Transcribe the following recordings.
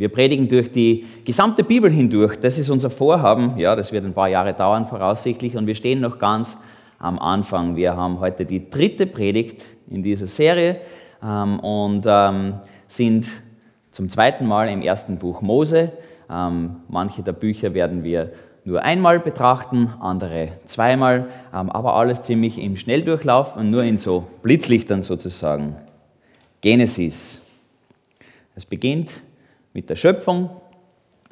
Wir predigen durch die gesamte Bibel hindurch. Das ist unser Vorhaben. Ja, das wird ein paar Jahre dauern voraussichtlich und wir stehen noch ganz am Anfang. Wir haben heute die dritte Predigt in dieser Serie ähm, und ähm, sind zum zweiten Mal im ersten Buch Mose. Ähm, manche der Bücher werden wir nur einmal betrachten, andere zweimal, aber alles ziemlich im Schnelldurchlauf und nur in so Blitzlichtern sozusagen. Genesis. Es beginnt mit der Schöpfung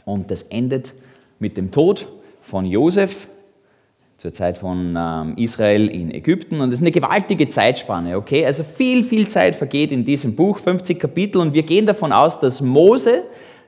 und das endet mit dem Tod von Josef zur Zeit von ähm, Israel in Ägypten. Und das ist eine gewaltige Zeitspanne, okay? Also viel, viel Zeit vergeht in diesem Buch, 50 Kapitel. Und wir gehen davon aus, dass Mose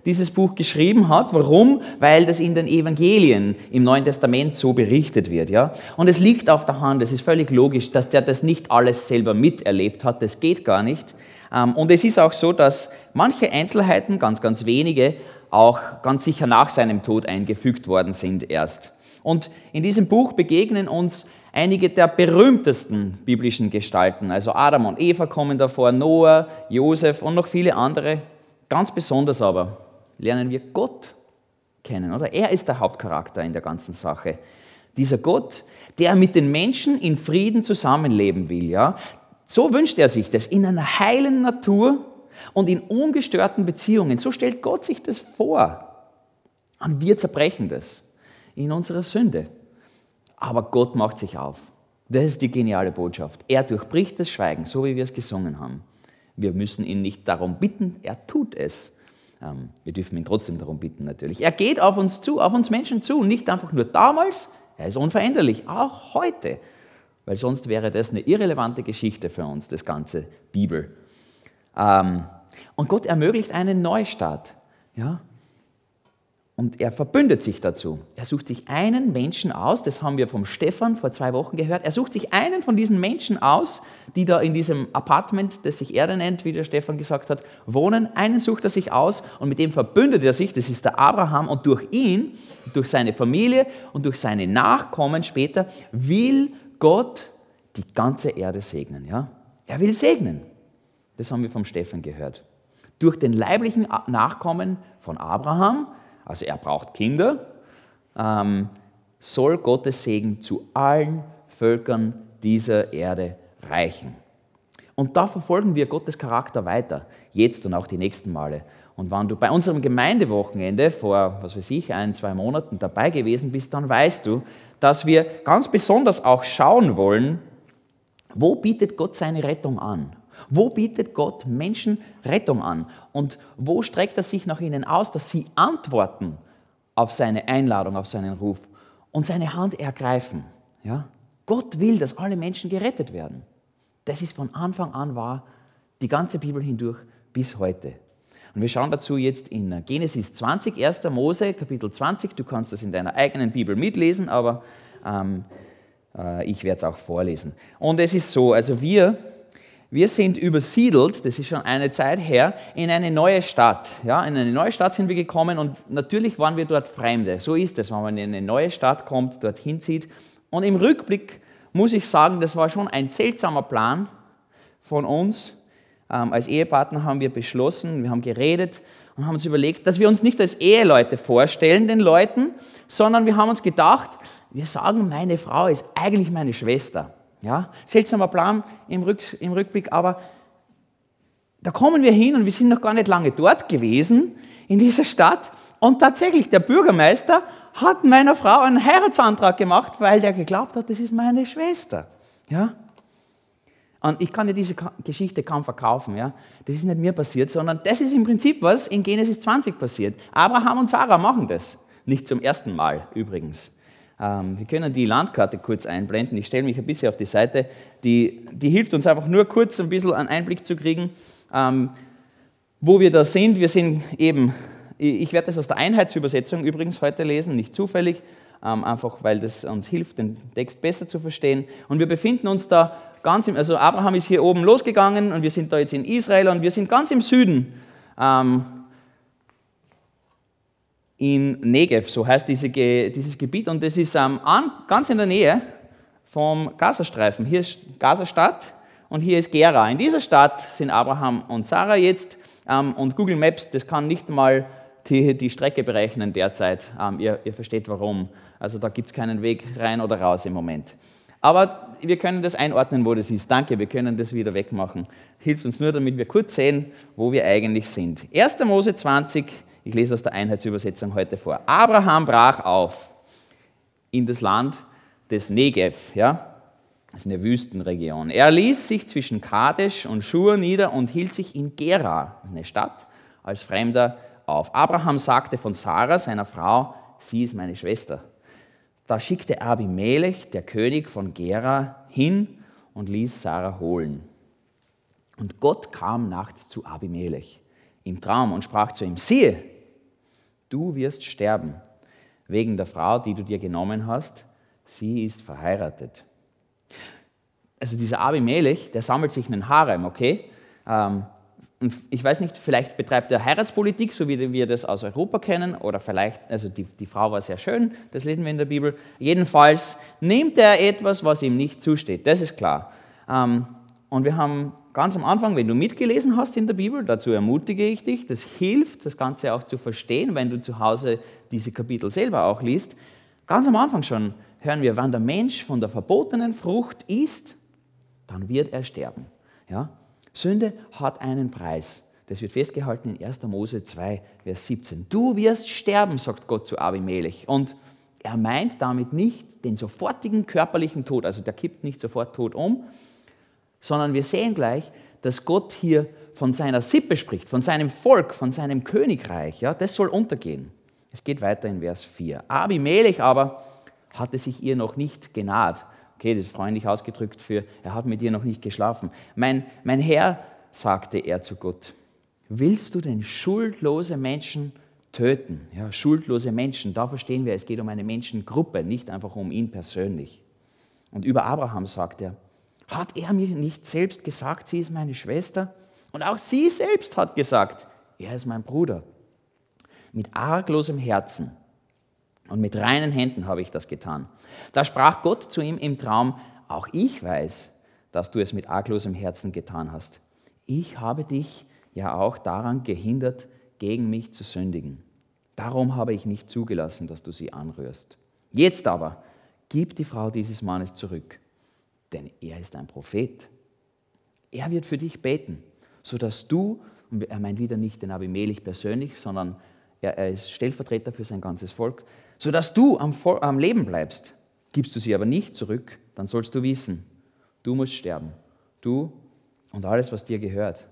dieses Buch geschrieben hat. Warum? Weil das in den Evangelien im Neuen Testament so berichtet wird, ja? Und es liegt auf der Hand, es ist völlig logisch, dass der das nicht alles selber miterlebt hat. Das geht gar nicht. Ähm, und es ist auch so, dass manche Einzelheiten, ganz, ganz wenige, auch ganz sicher nach seinem Tod eingefügt worden sind erst. Und in diesem Buch begegnen uns einige der berühmtesten biblischen Gestalten. Also Adam und Eva kommen davor, Noah, Josef und noch viele andere. Ganz besonders aber lernen wir Gott kennen, oder? Er ist der Hauptcharakter in der ganzen Sache. Dieser Gott, der mit den Menschen in Frieden zusammenleben will, ja? So wünscht er sich das in einer heilen Natur und in ungestörten Beziehungen. So stellt Gott sich das vor. Und wir zerbrechen das in unserer Sünde. Aber Gott macht sich auf. Das ist die geniale Botschaft. Er durchbricht das Schweigen, so wie wir es gesungen haben. Wir müssen ihn nicht darum bitten, er tut es. Ähm, wir dürfen ihn trotzdem darum bitten natürlich. Er geht auf uns zu, auf uns Menschen zu, nicht einfach nur damals, er ist unveränderlich, auch heute weil sonst wäre das eine irrelevante Geschichte für uns, das ganze Bibel. Ähm, und Gott ermöglicht einen Neustart. Ja? Und er verbündet sich dazu. Er sucht sich einen Menschen aus, das haben wir vom Stefan vor zwei Wochen gehört. Er sucht sich einen von diesen Menschen aus, die da in diesem Apartment, das sich Erde nennt, wie der Stefan gesagt hat, wohnen. Einen sucht er sich aus und mit dem verbündet er sich, das ist der Abraham. Und durch ihn, durch seine Familie und durch seine Nachkommen später will Gott die ganze Erde segnen. Ja? Er will segnen. Das haben wir vom Stefan gehört. Durch den leiblichen Nachkommen von Abraham, also er braucht Kinder, ähm, soll Gottes Segen zu allen Völkern dieser Erde reichen. Und da verfolgen wir Gottes Charakter weiter, jetzt und auch die nächsten Male. Und wenn du bei unserem Gemeindewochenende vor, was weiß ich, ein, zwei Monaten dabei gewesen bist, dann weißt du, dass wir ganz besonders auch schauen wollen, wo bietet Gott seine Rettung an? Wo bietet Gott Menschen Rettung an? Und wo streckt er sich nach ihnen aus, dass sie antworten auf seine Einladung, auf seinen Ruf und seine Hand ergreifen? Ja? Gott will, dass alle Menschen gerettet werden. Das ist von Anfang an wahr, die ganze Bibel hindurch bis heute. Und wir schauen dazu jetzt in Genesis 20, 1. Mose, Kapitel 20. Du kannst das in deiner eigenen Bibel mitlesen, aber ähm, äh, ich werde es auch vorlesen. Und es ist so, also wir, wir sind übersiedelt, das ist schon eine Zeit her, in eine neue Stadt. Ja, in eine neue Stadt sind wir gekommen und natürlich waren wir dort Fremde. So ist es, wenn man in eine neue Stadt kommt, dorthin zieht. Und im Rückblick muss ich sagen, das war schon ein seltsamer Plan von uns, ähm, als Ehepartner haben wir beschlossen, wir haben geredet und haben uns überlegt, dass wir uns nicht als Eheleute vorstellen, den Leuten, sondern wir haben uns gedacht, wir sagen, meine Frau ist eigentlich meine Schwester. Ja? Seltsamer Plan im, Rück, im Rückblick, aber da kommen wir hin und wir sind noch gar nicht lange dort gewesen, in dieser Stadt. Und tatsächlich, der Bürgermeister hat meiner Frau einen Heiratsantrag gemacht, weil der geglaubt hat, das ist meine Schwester. Ja? Und ich kann ja diese Geschichte kaum verkaufen. Ja? Das ist nicht mir passiert, sondern das ist im Prinzip, was in Genesis 20 passiert. Abraham und Sarah machen das. Nicht zum ersten Mal übrigens. Ähm, wir können die Landkarte kurz einblenden. Ich stelle mich ein bisschen auf die Seite. Die, die hilft uns einfach nur kurz ein bisschen einen Einblick zu kriegen, ähm, wo wir da sind. Wir sind eben, ich werde das aus der Einheitsübersetzung übrigens heute lesen, nicht zufällig, ähm, einfach weil das uns hilft, den Text besser zu verstehen. Und wir befinden uns da ganz im, also Abraham ist hier oben losgegangen und wir sind da jetzt in Israel und wir sind ganz im Süden. In Negev, so heißt diese, dieses Gebiet, und das ist ähm, an, ganz in der Nähe vom Gazastreifen. Hier ist Gazastadt und hier ist Gera. In dieser Stadt sind Abraham und Sarah jetzt ähm, und Google Maps, das kann nicht mal die, die Strecke berechnen derzeit. Ähm, ihr, ihr versteht warum. Also da gibt es keinen Weg rein oder raus im Moment. Aber wir können das einordnen, wo das ist. Danke, wir können das wieder wegmachen. Hilft uns nur, damit wir kurz sehen, wo wir eigentlich sind. 1. Mose 20, ich lese aus der Einheitsübersetzung heute vor. Abraham brach auf in das Land des Negev, ja? Das ist eine Wüstenregion. Er ließ sich zwischen Kadesh und Schur nieder und hielt sich in Gera, eine Stadt, als Fremder auf. Abraham sagte von Sarah, seiner Frau, sie ist meine Schwester. Da schickte Abimelech, der König von Gera, hin und ließ Sarah holen. Und Gott kam nachts zu Abimelech im Traum und sprach zu ihm, siehe, du wirst sterben wegen der Frau, die du dir genommen hast, sie ist verheiratet. Also dieser Abimelech, der sammelt sich einen Harem, okay? Ähm, und ich weiß nicht, vielleicht betreibt er Heiratspolitik, so wie wir das aus Europa kennen, oder vielleicht, also die, die Frau war sehr schön, das lesen wir in der Bibel. Jedenfalls nimmt er etwas, was ihm nicht zusteht, das ist klar. Ähm, und wir haben ganz am Anfang, wenn du mitgelesen hast in der Bibel, dazu ermutige ich dich, das hilft, das Ganze auch zu verstehen, wenn du zu Hause diese Kapitel selber auch liest. Ganz am Anfang schon hören wir, wenn der Mensch von der verbotenen Frucht isst, dann wird er sterben. Ja? Sünde hat einen Preis. Das wird festgehalten in 1. Mose 2, Vers 17. Du wirst sterben, sagt Gott zu Abimelech. Und er meint damit nicht den sofortigen körperlichen Tod, also der kippt nicht sofort tot um, sondern wir sehen gleich, dass Gott hier von seiner Sippe spricht, von seinem Volk, von seinem Königreich. Ja, das soll untergehen. Es geht weiter in Vers 4. Abimelech aber hatte sich ihr noch nicht genaht. Okay, das ist freundlich ausgedrückt für, er hat mit ihr noch nicht geschlafen. Mein, mein Herr, sagte er zu Gott, willst du denn schuldlose Menschen töten? Ja, schuldlose Menschen, da verstehen wir, es geht um eine Menschengruppe, nicht einfach um ihn persönlich. Und über Abraham sagt er, hat er mir nicht selbst gesagt, sie ist meine Schwester? Und auch sie selbst hat gesagt, er ist mein Bruder. Mit arglosem Herzen und mit reinen Händen habe ich das getan. Da sprach Gott zu ihm im Traum, auch ich weiß, dass du es mit arglosem Herzen getan hast. Ich habe dich ja auch daran gehindert, gegen mich zu sündigen. Darum habe ich nicht zugelassen, dass du sie anrührst. Jetzt aber, gib die Frau dieses Mannes zurück, denn er ist ein Prophet. Er wird für dich beten, sodass du, und er meint wieder nicht den Abimelech persönlich, sondern er, er ist Stellvertreter für sein ganzes Volk, sodass du am, am Leben bleibst. Gibst du sie aber nicht zurück, dann sollst du wissen, du musst sterben. Du und alles, was dir gehört.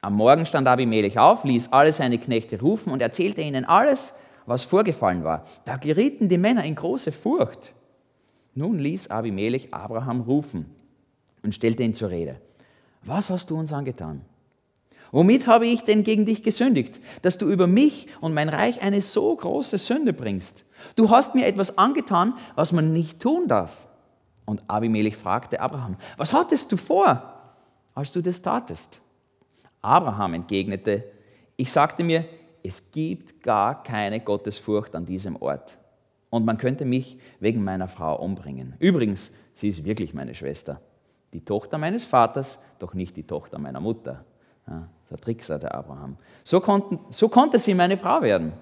Am Morgen stand Abimelech auf, ließ alle seine Knechte rufen und erzählte ihnen alles, was vorgefallen war. Da gerieten die Männer in große Furcht. Nun ließ Abimelech Abraham rufen und stellte ihn zur Rede. Was hast du uns angetan? Womit habe ich denn gegen dich gesündigt, dass du über mich und mein Reich eine so große Sünde bringst? Du hast mir etwas angetan, was man nicht tun darf. Und Abimelech fragte Abraham, was hattest du vor, als du das tatest? Abraham entgegnete, ich sagte mir, es gibt gar keine Gottesfurcht an diesem Ort. Und man könnte mich wegen meiner Frau umbringen. Übrigens, sie ist wirklich meine Schwester. Die Tochter meines Vaters, doch nicht die Tochter meiner Mutter. Ja, der Trickser, der Abraham. So, konnten, so konnte sie meine Frau werden.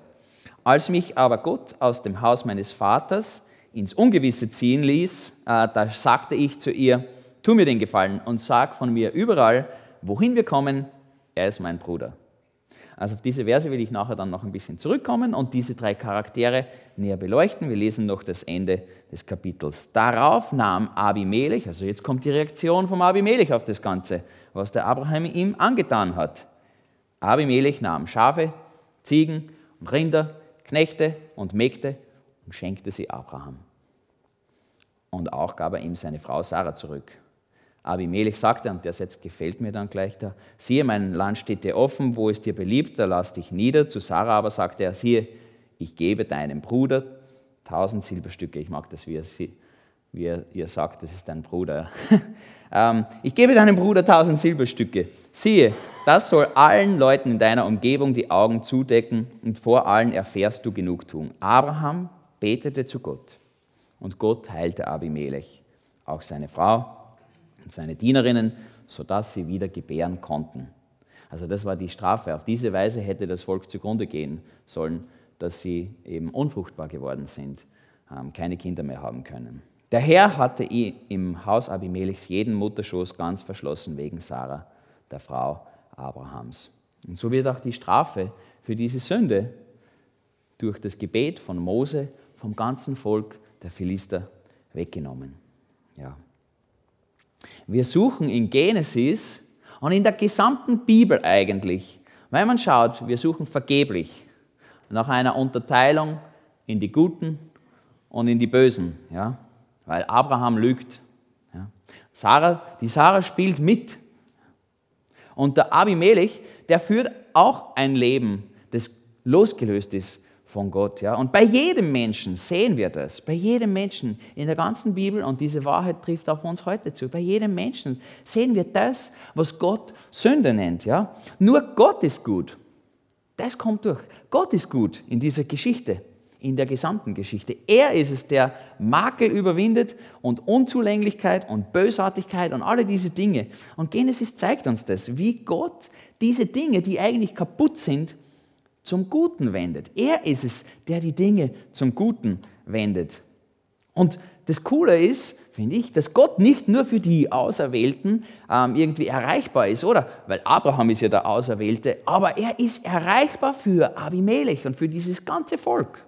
Als mich aber Gott aus dem Haus meines Vaters ins Ungewisse ziehen ließ, äh, da sagte ich zu ihr, tu mir den Gefallen und sag von mir überall, wohin wir kommen, er ist mein Bruder. Also auf diese Verse will ich nachher dann noch ein bisschen zurückkommen und diese drei Charaktere näher beleuchten. Wir lesen noch das Ende des Kapitels. Darauf nahm Abimelech, also jetzt kommt die Reaktion vom Abimelech auf das Ganze, was der Abraham ihm angetan hat. Abimelech nahm Schafe, Ziegen und Rinder, Knechte und Mägde und schenkte sie Abraham. Und auch gab er ihm seine Frau Sarah zurück. Abimelech sagte, und der Satz gefällt mir dann gleich da, siehe, mein Land steht dir offen, wo es dir beliebt, da lass dich nieder. Zu Sarah aber sagte er, siehe, ich gebe deinem Bruder tausend Silberstücke. Ich mag das, wie er, wie er ihr sagt, das ist dein Bruder. Ähm, ich gebe deinem Bruder tausend Silberstücke. Siehe, das soll allen Leuten in deiner Umgebung die Augen zudecken und vor allen erfährst du Genugtuung. Abraham betete zu Gott und Gott heilte Abimelech, auch seine Frau und seine Dienerinnen, sodass sie wieder gebären konnten. Also das war die Strafe. Auf diese Weise hätte das Volk zugrunde gehen sollen, dass sie eben unfruchtbar geworden sind, ähm, keine Kinder mehr haben können. Der Herr hatte im Haus Abimelechs jeden Mutterschoß ganz verschlossen wegen Sarah, der Frau Abrahams. Und so wird auch die Strafe für diese Sünde durch das Gebet von Mose vom ganzen Volk der Philister weggenommen. Ja. Wir suchen in Genesis und in der gesamten Bibel eigentlich, wenn man schaut, wir suchen vergeblich nach einer Unterteilung in die Guten und in die Bösen, ja, weil Abraham lügt. Ja. Sarah, die Sarah spielt mit. Und der Abimelech, der führt auch ein Leben, das losgelöst ist von Gott. Ja? Und bei jedem Menschen sehen wir das, bei jedem Menschen in der ganzen Bibel, und diese Wahrheit trifft auf uns heute zu, bei jedem Menschen sehen wir das, was Gott Sünde nennt. Ja? Nur Gott ist gut. Das kommt durch. Gott ist gut in dieser Geschichte, in der gesamten Geschichte. Er ist es, der Makel überwindet und Unzulänglichkeit und Bösartigkeit und alle diese Dinge. Und Genesis zeigt uns das, wie Gott diese Dinge, die eigentlich kaputt sind, zum Guten wendet. Er ist es, der die Dinge zum Guten wendet. Und das Coole ist, finde ich, dass Gott nicht nur für die Auserwählten ähm, irgendwie erreichbar ist, oder? Weil Abraham ist ja der Auserwählte, aber er ist erreichbar für Abimelech und für dieses ganze Volk.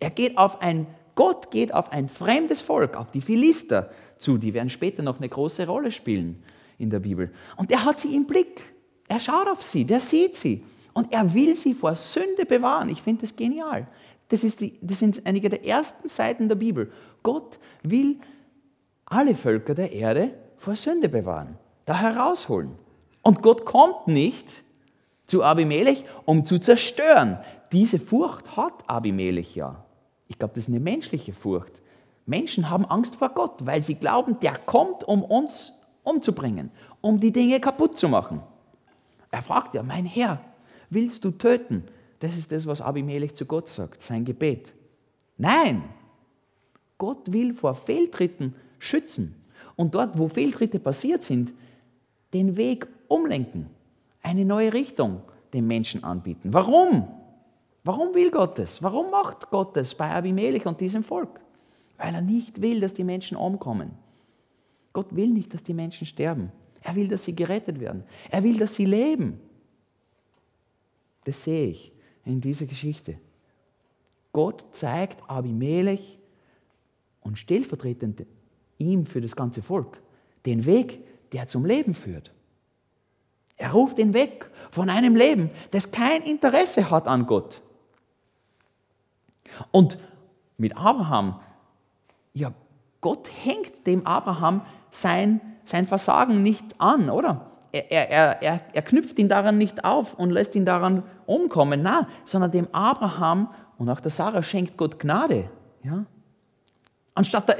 Er geht auf ein, Gott geht auf ein fremdes Volk, auf die Philister zu, die werden später noch eine große Rolle spielen in der Bibel. Und er hat sie im Blick. Er schaut auf sie, der sieht sie. Und er will sie vor Sünde bewahren. Ich finde das genial. Das, ist die, das sind einige der ersten Seiten der Bibel. Gott will alle Völker der Erde vor Sünde bewahren, da herausholen. Und Gott kommt nicht zu Abimelech, um zu zerstören. Diese Furcht hat Abimelech ja. Ich glaube, das ist eine menschliche Furcht. Menschen haben Angst vor Gott, weil sie glauben, der kommt, um uns umzubringen, um die Dinge kaputt zu machen. Er fragt ja, mein Herr, willst du töten? Das ist das, was Abimelech zu Gott sagt, sein Gebet. Nein, Gott will vor Fehltritten schützen und dort, wo Fehltritte passiert sind, den Weg umlenken, eine neue Richtung den Menschen anbieten. Warum? Warum will Gott das? Warum macht Gott das bei Abimelech und diesem Volk? Weil er nicht will, dass die Menschen umkommen. Gott will nicht, dass die Menschen sterben. Er will, dass sie gerettet werden. Er will, dass sie leben. Das sehe ich in dieser Geschichte. Gott zeigt Abimelech und stellvertretend ihm für das ganze Volk den Weg, der zum Leben führt. Er ruft ihn weg von einem Leben, das kein Interesse hat an Gott. Und mit Abraham, ja, Gott hängt dem Abraham sein, sein Versagen nicht an, oder? Er, er, er, er knüpft ihn daran nicht auf und lässt ihn daran umkommen, na, sondern dem Abraham und auch der Sarah schenkt Gott Gnade. Ja? Anstatt er,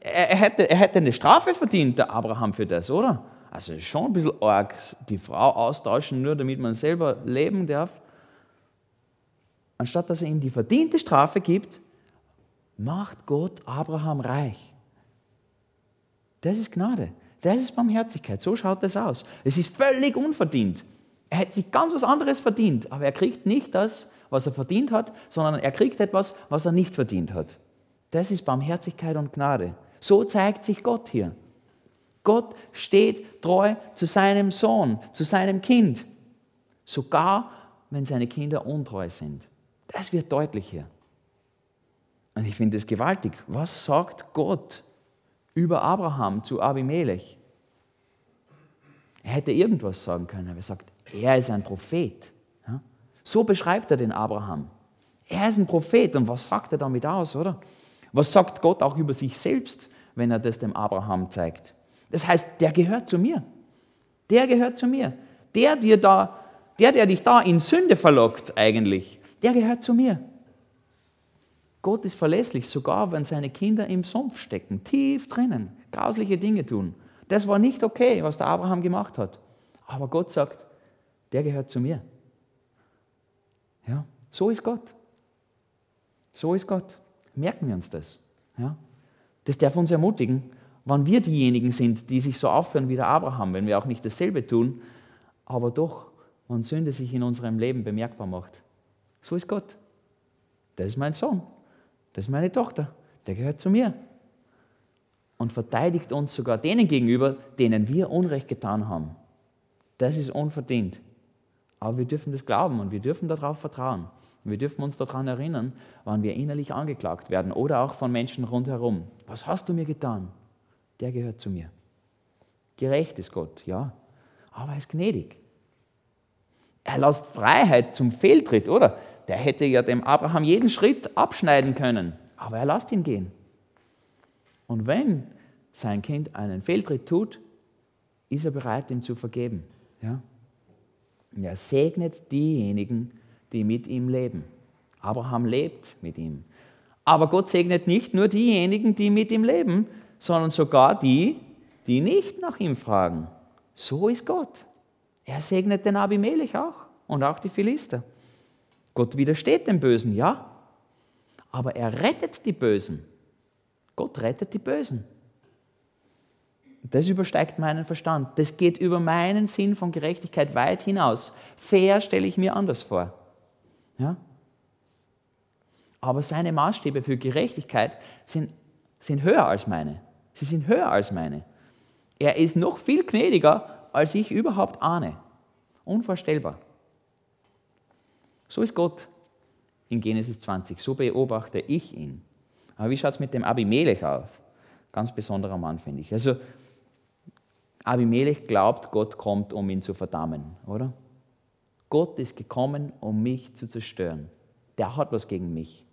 er, hätte, er hätte eine Strafe verdient, der Abraham, für das, oder? Also schon ein bisschen arg, die Frau austauschen, nur damit man selber leben darf. Anstatt dass er ihm die verdiente Strafe gibt, macht Gott Abraham reich. Das ist Gnade. Das ist Barmherzigkeit. So schaut das aus. Es ist völlig unverdient. Er hätte sich ganz was anderes verdient, aber er kriegt nicht das, was er verdient hat, sondern er kriegt etwas, was er nicht verdient hat. Das ist Barmherzigkeit und Gnade. So zeigt sich Gott hier. Gott steht treu zu seinem Sohn, zu seinem Kind, sogar wenn seine Kinder untreu sind. Das wird deutlich hier. Und ich finde es gewaltig. Was sagt Gott über Abraham zu Abimelech. Er hätte irgendwas sagen können, aber er sagt, er ist ein Prophet. So beschreibt er den Abraham. Er ist ein Prophet und was sagt er damit aus, oder? Was sagt Gott auch über sich selbst, wenn er das dem Abraham zeigt? Das heißt, der gehört zu mir. Der gehört zu mir. Der, dir da, der, der dich da in Sünde verlockt eigentlich, der gehört zu mir. Gott ist verlässlich, sogar wenn seine Kinder im Sumpf stecken, tief drinnen, grausliche Dinge tun. Das war nicht okay, was der Abraham gemacht hat. Aber Gott sagt, der gehört zu mir. Ja, so ist Gott. So ist Gott. Merken wir uns das. Ja? Das darf uns ermutigen, wann wir diejenigen sind, die sich so aufhören wie der Abraham, wenn wir auch nicht dasselbe tun, aber doch wenn Sünde sich in unserem Leben bemerkbar macht. So ist Gott. Das ist mein Sohn. Das ist meine Tochter. Der gehört zu mir. Und verteidigt uns sogar denen gegenüber, denen wir Unrecht getan haben. Das ist unverdient. Aber wir dürfen das glauben und wir dürfen darauf vertrauen. Wir dürfen uns daran erinnern, wann wir innerlich angeklagt werden oder auch von Menschen rundherum. Was hast du mir getan? Der gehört zu mir. Gerecht ist Gott, ja, aber er ist gnädig. Er lässt Freiheit zum Fehltritt, oder? Der hätte ja dem Abraham jeden Schritt abschneiden können, aber er lässt ihn gehen. Und wenn sein Kind einen Fehltritt tut, ist er bereit, ihm zu vergeben. Ja? Er segnet diejenigen, die mit ihm leben. Abraham lebt mit ihm. Aber Gott segnet nicht nur diejenigen, die mit ihm leben, sondern sogar die, die nicht nach ihm fragen. So ist Gott. Er segnet den Abimelech auch und auch die Philister. Gott widersteht dem Bösen, ja, aber er rettet die Bösen. Gott rettet die Bösen. Das übersteigt meinen Verstand. Das geht über meinen Sinn von Gerechtigkeit weit hinaus. Fair stelle ich mir anders vor. Ja? Aber seine Maßstäbe für Gerechtigkeit sind, sind höher als meine. Sie sind höher als meine. Er ist noch viel gnädiger, als ich überhaupt ahne. Unvorstellbar. So ist Gott in Genesis 20. So beobachte ich ihn. Aber wie schaut es mit dem Abimelech aus? Ganz besonderer Mann, finde ich. Also, Abimelech glaubt, Gott kommt, um ihn zu verdammen, oder? Gott ist gekommen, um mich zu zerstören. Der hat was gegen mich.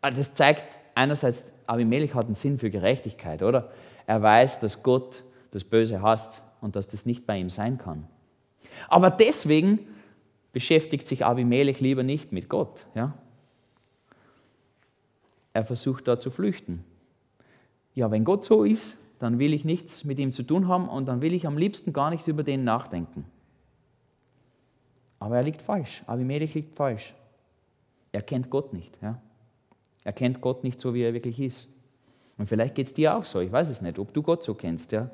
Also das zeigt einerseits, Abimelech hat einen Sinn für Gerechtigkeit, oder? Er weiß, dass Gott das Böse hasst und dass das nicht bei ihm sein kann. Aber deswegen beschäftigt sich Abimelech lieber nicht mit Gott. Ja? Er versucht da zu flüchten. Ja, wenn Gott so ist, dann will ich nichts mit ihm zu tun haben und dann will ich am liebsten gar nicht über den nachdenken. Aber er liegt falsch. Abimelech liegt falsch. Er kennt Gott nicht. Ja? Er kennt Gott nicht so, wie er wirklich ist. Und vielleicht geht es dir auch so. Ich weiß es nicht, ob du Gott so kennst. Ja?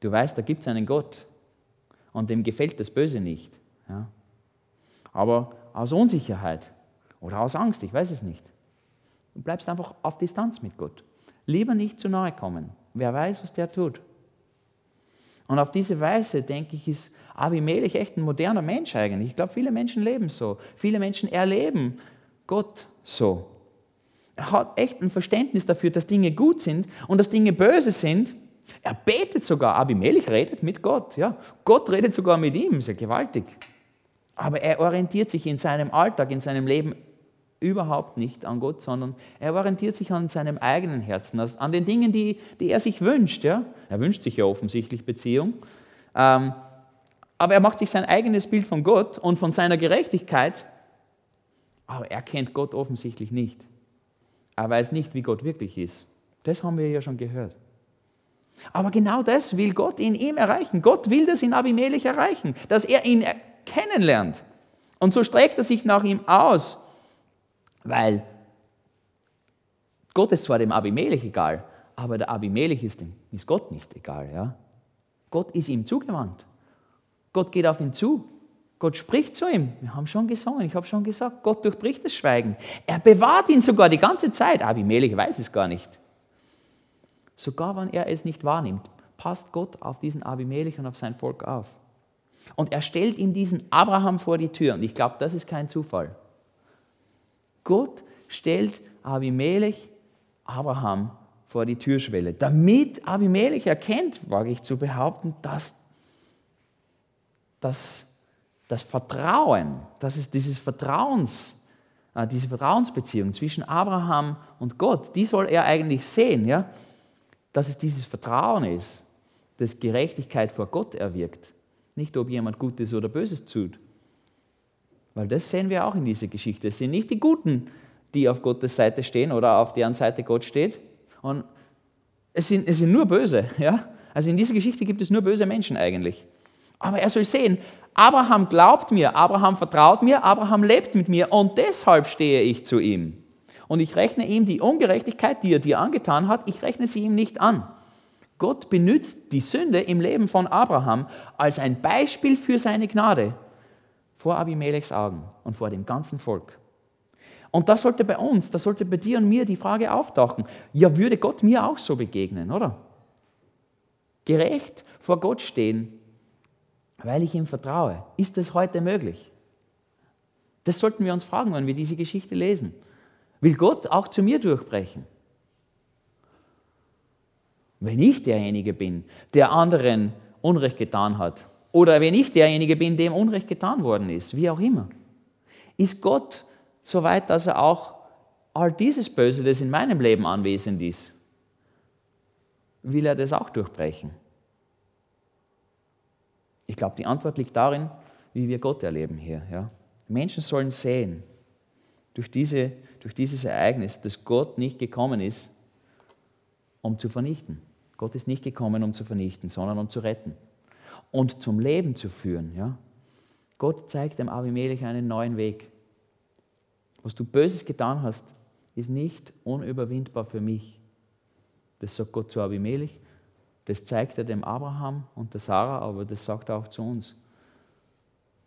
Du weißt, da gibt es einen Gott und dem gefällt das Böse nicht. Ja? Aber aus Unsicherheit oder aus Angst, ich weiß es nicht. Du bleibst einfach auf Distanz mit Gott. Lieber nicht zu nahe kommen. Wer weiß, was der tut. Und auf diese Weise, denke ich, ist Abimelech echt ein moderner Mensch eigentlich. Ich glaube, viele Menschen leben so. Viele Menschen erleben Gott so. Er hat echt ein Verständnis dafür, dass Dinge gut sind und dass Dinge böse sind. Er betet sogar. Abimelech redet mit Gott. Ja? Gott redet sogar mit ihm. Ist ja gewaltig. Aber er orientiert sich in seinem Alltag, in seinem Leben überhaupt nicht an Gott, sondern er orientiert sich an seinem eigenen Herzen, an den Dingen, die, die er sich wünscht. Ja? Er wünscht sich ja offensichtlich Beziehung. Ähm, aber er macht sich sein eigenes Bild von Gott und von seiner Gerechtigkeit, aber er kennt Gott offensichtlich nicht. Er weiß nicht, wie Gott wirklich ist. Das haben wir ja schon gehört. Aber genau das will Gott in ihm erreichen. Gott will das in Abimelech erreichen, dass er ihn kennenlernt. Und so streckt er sich nach ihm aus, weil Gott ist zwar dem Abimelech egal, aber der Abimelech ist, dem, ist Gott nicht egal. Ja? Gott ist ihm zugewandt. Gott geht auf ihn zu. Gott spricht zu ihm. Wir haben schon gesungen, ich habe schon gesagt, Gott durchbricht das Schweigen. Er bewahrt ihn sogar die ganze Zeit. Abimelech weiß es gar nicht. Sogar wenn er es nicht wahrnimmt, passt Gott auf diesen Abimelech und auf sein Volk auf. Und er stellt ihm diesen Abraham vor die Tür. Und ich glaube, das ist kein Zufall. Gott stellt Abimelech Abraham vor die Türschwelle, damit Abimelech erkennt, wage ich zu behaupten, dass das, das Vertrauen, das ist dieses Vertrauens, äh, diese Vertrauensbeziehung zwischen Abraham und Gott, die soll er eigentlich sehen, ja? dass es dieses Vertrauen ist, das Gerechtigkeit vor Gott erwirkt. Nicht, ob jemand Gutes oder Böses tut. Weil das sehen wir auch in dieser Geschichte. Es sind nicht die Guten, die auf Gottes Seite stehen oder auf deren Seite Gott steht. Und es sind, es sind nur Böse. Ja? Also in dieser Geschichte gibt es nur böse Menschen eigentlich. Aber er soll sehen, Abraham glaubt mir, Abraham vertraut mir, Abraham lebt mit mir und deshalb stehe ich zu ihm. Und ich rechne ihm die Ungerechtigkeit, die er dir angetan hat, ich rechne sie ihm nicht an. Gott benutzt die Sünde im Leben von Abraham als ein Beispiel für seine Gnade vor Abimelechs Augen und vor dem ganzen Volk. Und da sollte bei uns, da sollte bei dir und mir die Frage auftauchen, ja, würde Gott mir auch so begegnen, oder? Gerecht vor Gott stehen, weil ich ihm vertraue. Ist das heute möglich? Das sollten wir uns fragen, wenn wir diese Geschichte lesen. Will Gott auch zu mir durchbrechen? Wenn ich derjenige bin, der anderen Unrecht getan hat, oder wenn ich derjenige bin, dem Unrecht getan worden ist, wie auch immer, ist Gott so weit, dass er auch all dieses Böse, das in meinem Leben anwesend ist, will er das auch durchbrechen? Ich glaube, die Antwort liegt darin, wie wir Gott erleben hier. Ja? Menschen sollen sehen, durch, diese, durch dieses Ereignis, dass Gott nicht gekommen ist, um zu vernichten. Gott ist nicht gekommen, um zu vernichten, sondern um zu retten und zum Leben zu führen. Ja? Gott zeigt dem Abimelech einen neuen Weg. Was du Böses getan hast, ist nicht unüberwindbar für mich. Das sagt Gott zu Abimelech, das zeigt er dem Abraham und der Sarah, aber das sagt er auch zu uns.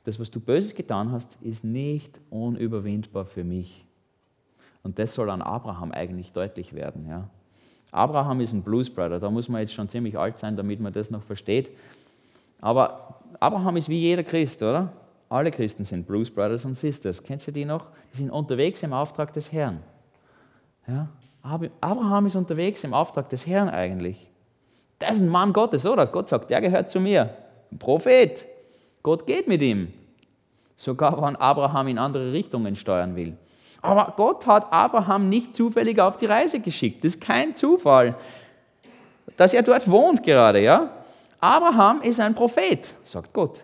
Das, was du Böses getan hast, ist nicht unüberwindbar für mich. Und das soll an Abraham eigentlich deutlich werden. Ja. Abraham ist ein Blues Brother, da muss man jetzt schon ziemlich alt sein, damit man das noch versteht. Aber Abraham ist wie jeder Christ, oder? Alle Christen sind Blues Brothers und Sisters. Kennst du die noch? Die sind unterwegs im Auftrag des Herrn. Ja? Abraham ist unterwegs im Auftrag des Herrn eigentlich. Das ist ein Mann Gottes, oder? Gott sagt, der gehört zu mir. Ein Prophet. Gott geht mit ihm. Sogar wenn Abraham in andere Richtungen steuern will. Aber Gott hat Abraham nicht zufällig auf die Reise geschickt. Das ist kein Zufall, dass er dort wohnt gerade, ja? Abraham ist ein Prophet, sagt Gott.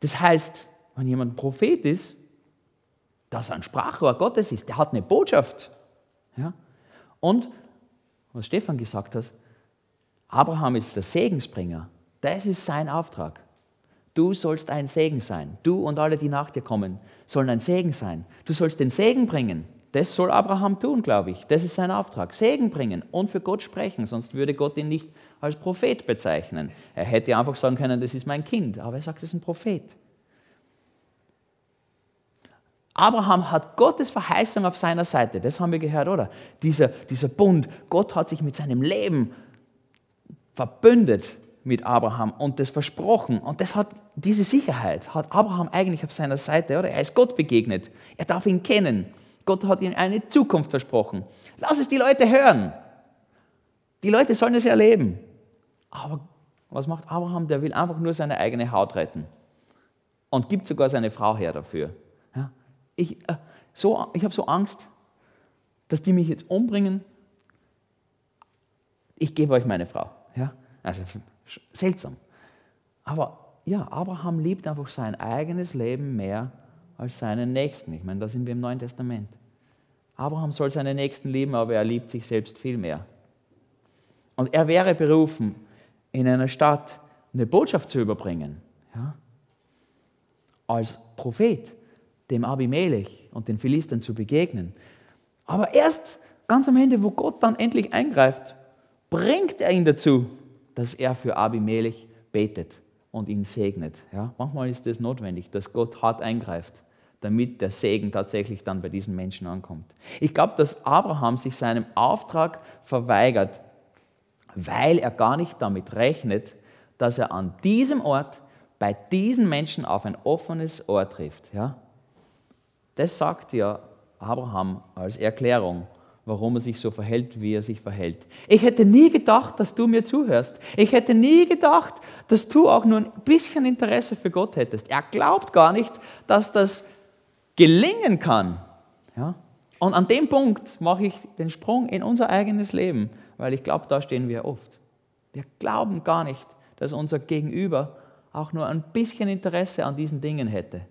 Das heißt, wenn jemand ein Prophet ist, dass er ein Sprachrohr Gottes ist, der hat eine Botschaft. Ja? Und, was Stefan gesagt hat, Abraham ist der Segensbringer. Das ist sein Auftrag. Du sollst ein Segen sein. Du und alle, die nach dir kommen, sollen ein Segen sein. Du sollst den Segen bringen. Das soll Abraham tun, glaube ich. Das ist sein Auftrag. Segen bringen und für Gott sprechen, sonst würde Gott ihn nicht als Prophet bezeichnen. Er hätte einfach sagen können, das ist mein Kind, aber er sagt, das ist ein Prophet. Abraham hat Gottes Verheißung auf seiner Seite, das haben wir gehört, oder? Dieser, dieser Bund, Gott hat sich mit seinem Leben verbündet mit Abraham und das versprochen. Und das hat, diese Sicherheit hat Abraham eigentlich auf seiner Seite, oder? Er ist Gott begegnet. Er darf ihn kennen. Gott hat ihm eine Zukunft versprochen. Lass es die Leute hören. Die Leute sollen es erleben. Aber was macht Abraham? Der will einfach nur seine eigene Haut retten. Und gibt sogar seine Frau her dafür. Ja? Ich, äh, so, ich habe so Angst, dass die mich jetzt umbringen. Ich gebe euch meine Frau. Ja? Also seltsam. Aber ja, Abraham liebt einfach sein eigenes Leben mehr als seinen Nächsten. Ich meine, da sind wir im Neuen Testament. Abraham soll seinen Nächsten lieben, aber er liebt sich selbst viel mehr. Und er wäre berufen, in einer Stadt eine Botschaft zu überbringen. Ja? Als Prophet dem Abimelech und den Philistern zu begegnen. Aber erst ganz am Ende, wo Gott dann endlich eingreift, bringt er ihn dazu, dass er für Abimelech betet und ihn segnet. Ja? Manchmal ist es das notwendig, dass Gott hart eingreift damit der Segen tatsächlich dann bei diesen Menschen ankommt. Ich glaube, dass Abraham sich seinem Auftrag verweigert, weil er gar nicht damit rechnet, dass er an diesem Ort bei diesen Menschen auf ein offenes Ohr trifft. Ja? Das sagt ja Abraham als Erklärung, warum er sich so verhält, wie er sich verhält. Ich hätte nie gedacht, dass du mir zuhörst. Ich hätte nie gedacht, dass du auch nur ein bisschen Interesse für Gott hättest. Er glaubt gar nicht, dass das gelingen kann. Ja? Und an dem Punkt mache ich den Sprung in unser eigenes Leben, weil ich glaube, da stehen wir oft. Wir glauben gar nicht, dass unser Gegenüber auch nur ein bisschen Interesse an diesen Dingen hätte.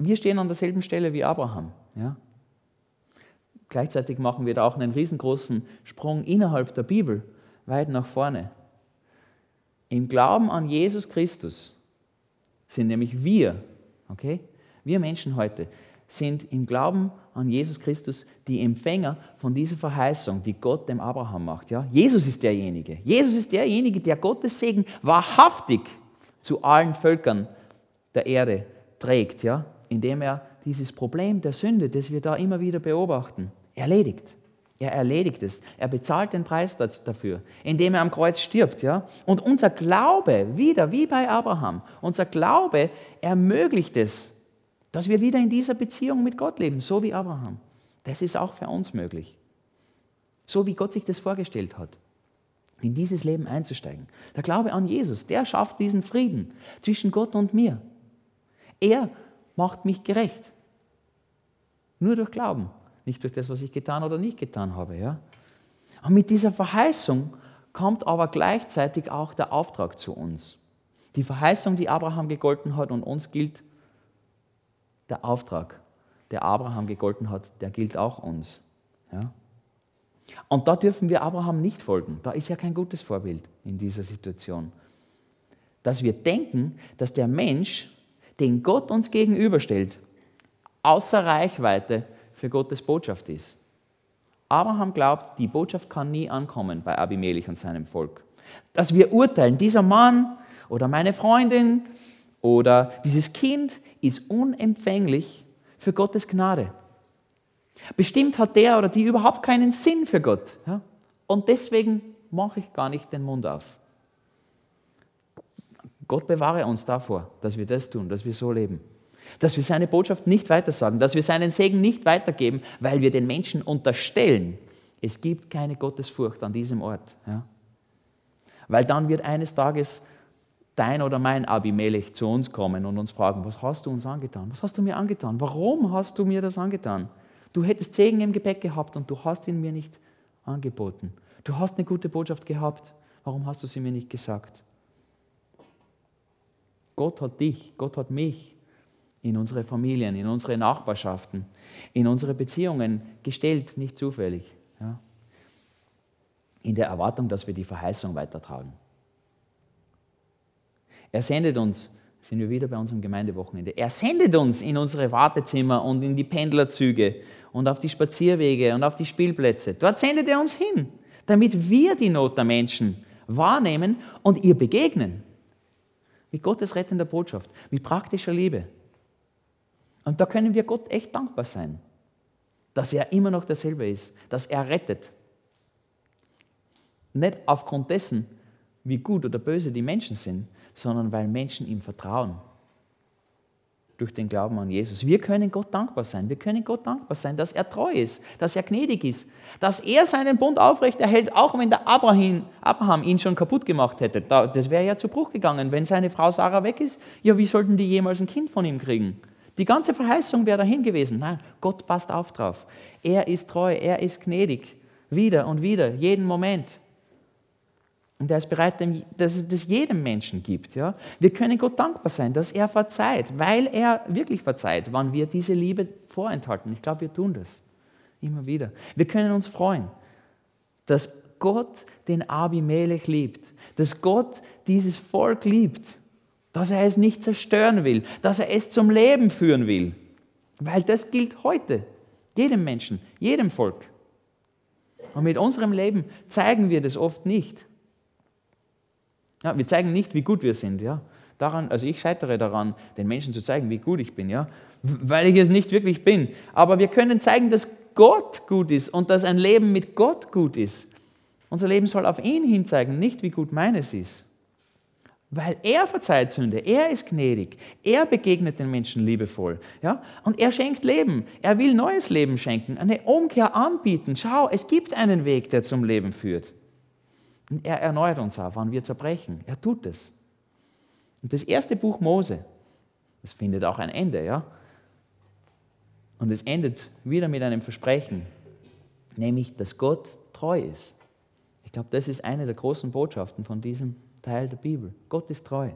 Wir stehen an derselben Stelle wie Abraham. Ja? Gleichzeitig machen wir da auch einen riesengroßen Sprung innerhalb der Bibel, weit nach vorne. Im Glauben an Jesus Christus sind nämlich wir, okay? Wir Menschen heute sind im Glauben an Jesus Christus die Empfänger von dieser Verheißung, die Gott dem Abraham macht. Ja? Jesus ist derjenige. Jesus ist derjenige, der Gottes Segen wahrhaftig zu allen Völkern der Erde trägt, ja? indem er dieses Problem der Sünde, das wir da immer wieder beobachten, erledigt. Er erledigt es. Er bezahlt den Preis dafür, indem er am Kreuz stirbt. Ja? Und unser Glaube, wieder wie bei Abraham, unser Glaube ermöglicht es, dass wir wieder in dieser Beziehung mit Gott leben, so wie Abraham. Das ist auch für uns möglich. So wie Gott sich das vorgestellt hat, in dieses Leben einzusteigen. Der Glaube an Jesus, der schafft diesen Frieden zwischen Gott und mir. Er macht mich gerecht. Nur durch Glauben, nicht durch das, was ich getan oder nicht getan habe. Ja? Und mit dieser Verheißung kommt aber gleichzeitig auch der Auftrag zu uns. Die Verheißung, die Abraham gegolten hat und uns gilt der Auftrag, der Abraham gegolten hat, der gilt auch uns. Ja? Und da dürfen wir Abraham nicht folgen. Da ist ja kein gutes Vorbild in dieser Situation. Dass wir denken, dass der Mensch, den Gott uns gegenüberstellt, außer Reichweite für Gottes Botschaft ist. Abraham glaubt, die Botschaft kann nie ankommen bei Abimelech und seinem Volk. Dass wir urteilen, dieser Mann oder meine Freundin oder dieses Kind ist unempfänglich für Gottes Gnade. Bestimmt hat der oder die überhaupt keinen Sinn für Gott. Ja? Und deswegen mache ich gar nicht den Mund auf. Gott bewahre uns davor, dass wir das tun, dass wir so leben. Dass wir seine Botschaft nicht weitersagen, dass wir seinen Segen nicht weitergeben, weil wir den Menschen unterstellen, es gibt keine Gottesfurcht an diesem Ort. Ja? Weil dann wird eines Tages dein oder mein Abimelech zu uns kommen und uns fragen, was hast du uns angetan? Was hast du mir angetan? Warum hast du mir das angetan? Du hättest Segen im Gepäck gehabt und du hast ihn mir nicht angeboten. Du hast eine gute Botschaft gehabt. Warum hast du sie mir nicht gesagt? Gott hat dich, Gott hat mich in unsere Familien, in unsere Nachbarschaften, in unsere Beziehungen gestellt, nicht zufällig. Ja? In der Erwartung, dass wir die Verheißung weitertragen. Er sendet uns, sind wir wieder bei unserem Gemeindewochenende, er sendet uns in unsere Wartezimmer und in die Pendlerzüge und auf die Spazierwege und auf die Spielplätze. Dort sendet er uns hin, damit wir die Not der Menschen wahrnehmen und ihr begegnen. Mit Gottes rettender Botschaft, mit praktischer Liebe. Und da können wir Gott echt dankbar sein, dass er immer noch derselbe ist, dass er rettet. Nicht aufgrund dessen, wie gut oder böse die Menschen sind, sondern weil Menschen ihm vertrauen. Durch den Glauben an Jesus. Wir können Gott dankbar sein. Wir können Gott dankbar sein, dass er treu ist, dass er gnädig ist, dass er seinen Bund aufrechterhält, auch wenn der Abraham, Abraham ihn schon kaputt gemacht hätte. Das wäre ja zu Bruch gegangen. Wenn seine Frau Sarah weg ist, ja, wie sollten die jemals ein Kind von ihm kriegen? Die ganze Verheißung wäre dahin gewesen. Nein, Gott passt auf drauf. Er ist treu, er ist gnädig. Wieder und wieder, jeden Moment. Und er ist bereit, dass es das jedem Menschen gibt. Ja? Wir können Gott dankbar sein, dass er verzeiht, weil er wirklich verzeiht, wann wir diese Liebe vorenthalten. Ich glaube, wir tun das immer wieder. Wir können uns freuen, dass Gott den Abimelech liebt, dass Gott dieses Volk liebt, dass er es nicht zerstören will, dass er es zum Leben führen will. Weil das gilt heute, jedem Menschen, jedem Volk. Und mit unserem Leben zeigen wir das oft nicht. Ja, wir zeigen nicht, wie gut wir sind. Ja. Daran, also ich scheitere daran, den Menschen zu zeigen, wie gut ich bin, ja, weil ich es nicht wirklich bin. Aber wir können zeigen, dass Gott gut ist und dass ein Leben mit Gott gut ist. Unser Leben soll auf ihn hin zeigen, nicht wie gut meines ist. Weil er verzeiht Sünde, er ist gnädig, er begegnet den Menschen liebevoll. Ja? Und er schenkt Leben, er will neues Leben schenken, eine Umkehr anbieten. Schau, es gibt einen Weg, der zum Leben führt. Und er erneuert uns auch, wann wir zerbrechen. Er tut es. Und das erste Buch Mose, das findet auch ein Ende, ja? Und es endet wieder mit einem Versprechen, nämlich, dass Gott treu ist. Ich glaube, das ist eine der großen Botschaften von diesem Teil der Bibel. Gott ist treu.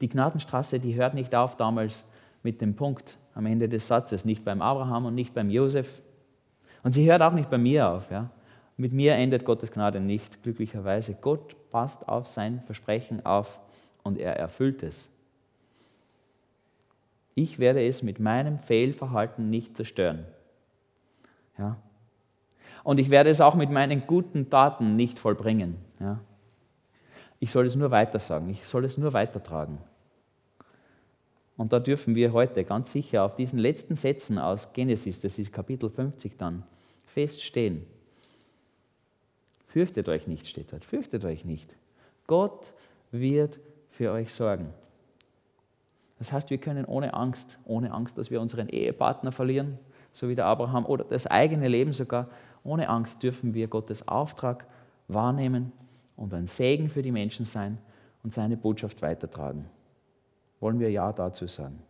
Die Gnadenstraße, die hört nicht auf damals mit dem Punkt am Ende des Satzes, nicht beim Abraham und nicht beim Josef. Und sie hört auch nicht bei mir auf. Ja? Mit mir endet Gottes Gnade nicht, glücklicherweise. Gott passt auf sein Versprechen auf und er erfüllt es. Ich werde es mit meinem Fehlverhalten nicht zerstören. Ja? Und ich werde es auch mit meinen guten Taten nicht vollbringen. Ja? Ich soll es nur weitersagen, ich soll es nur weitertragen. Und da dürfen wir heute ganz sicher auf diesen letzten Sätzen aus Genesis, das ist Kapitel 50 dann, feststehen. Fürchtet euch nicht, steht dort, fürchtet euch nicht. Gott wird für euch sorgen. Das heißt, wir können ohne Angst, ohne Angst, dass wir unseren Ehepartner verlieren, so wie der Abraham, oder das eigene Leben sogar, ohne Angst dürfen wir Gottes Auftrag wahrnehmen und ein Segen für die Menschen sein und seine Botschaft weitertragen. Wollen wir Ja dazu sagen?